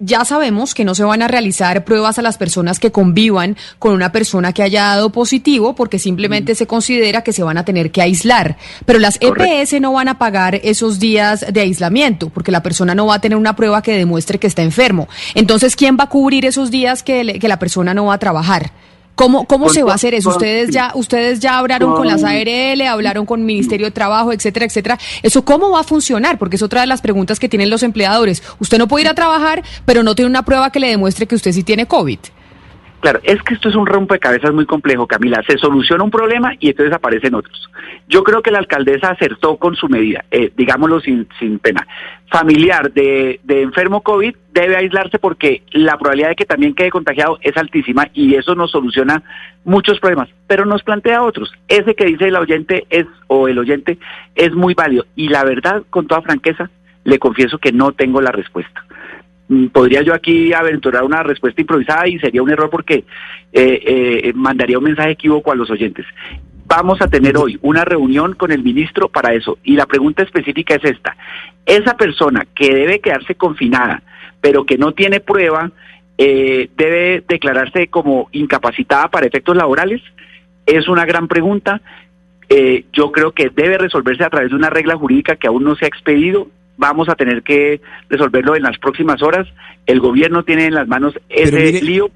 ya sabemos que no se van a realizar pruebas a las personas que convivan con una persona que haya dado positivo porque simplemente se considera que se van a tener que aislar. Pero las EPS no van a pagar esos días de aislamiento porque la persona no va a tener una prueba que demuestre que está enfermo. Entonces, ¿quién va a cubrir esos días que, que la persona no va a trabajar? ¿Cómo, cómo se va a hacer eso? Ustedes ya, ustedes ya hablaron con las ARL, hablaron con el Ministerio de Trabajo, etcétera, etcétera. ¿Eso cómo va a funcionar? Porque es otra de las preguntas que tienen los empleadores. Usted no puede ir a trabajar, pero no tiene una prueba que le demuestre que usted sí tiene COVID. Claro, es que esto es un rompecabezas muy complejo, Camila. Se soluciona un problema y entonces aparecen otros. Yo creo que la alcaldesa acertó con su medida, eh, digámoslo sin, sin pena. Familiar de, de enfermo COVID debe aislarse porque la probabilidad de que también quede contagiado es altísima y eso nos soluciona muchos problemas, pero nos plantea otros. Ese que dice el oyente es o el oyente es muy válido y la verdad, con toda franqueza, le confieso que no tengo la respuesta. Mm, podría yo aquí aventurar una respuesta improvisada y sería un error porque eh, eh, mandaría un mensaje equívoco a los oyentes. Vamos a tener hoy una reunión con el ministro para eso y la pregunta específica es esta. Esa persona que debe quedarse confinada pero que no tiene prueba, eh, debe declararse como incapacitada para efectos laborales? Es una gran pregunta. yo creo que debe resolverse a través de una regla jurídica que aún no se ha expedido vamos a tener que resolverlo en las próximas horas. El gobierno tiene en las manos ese lío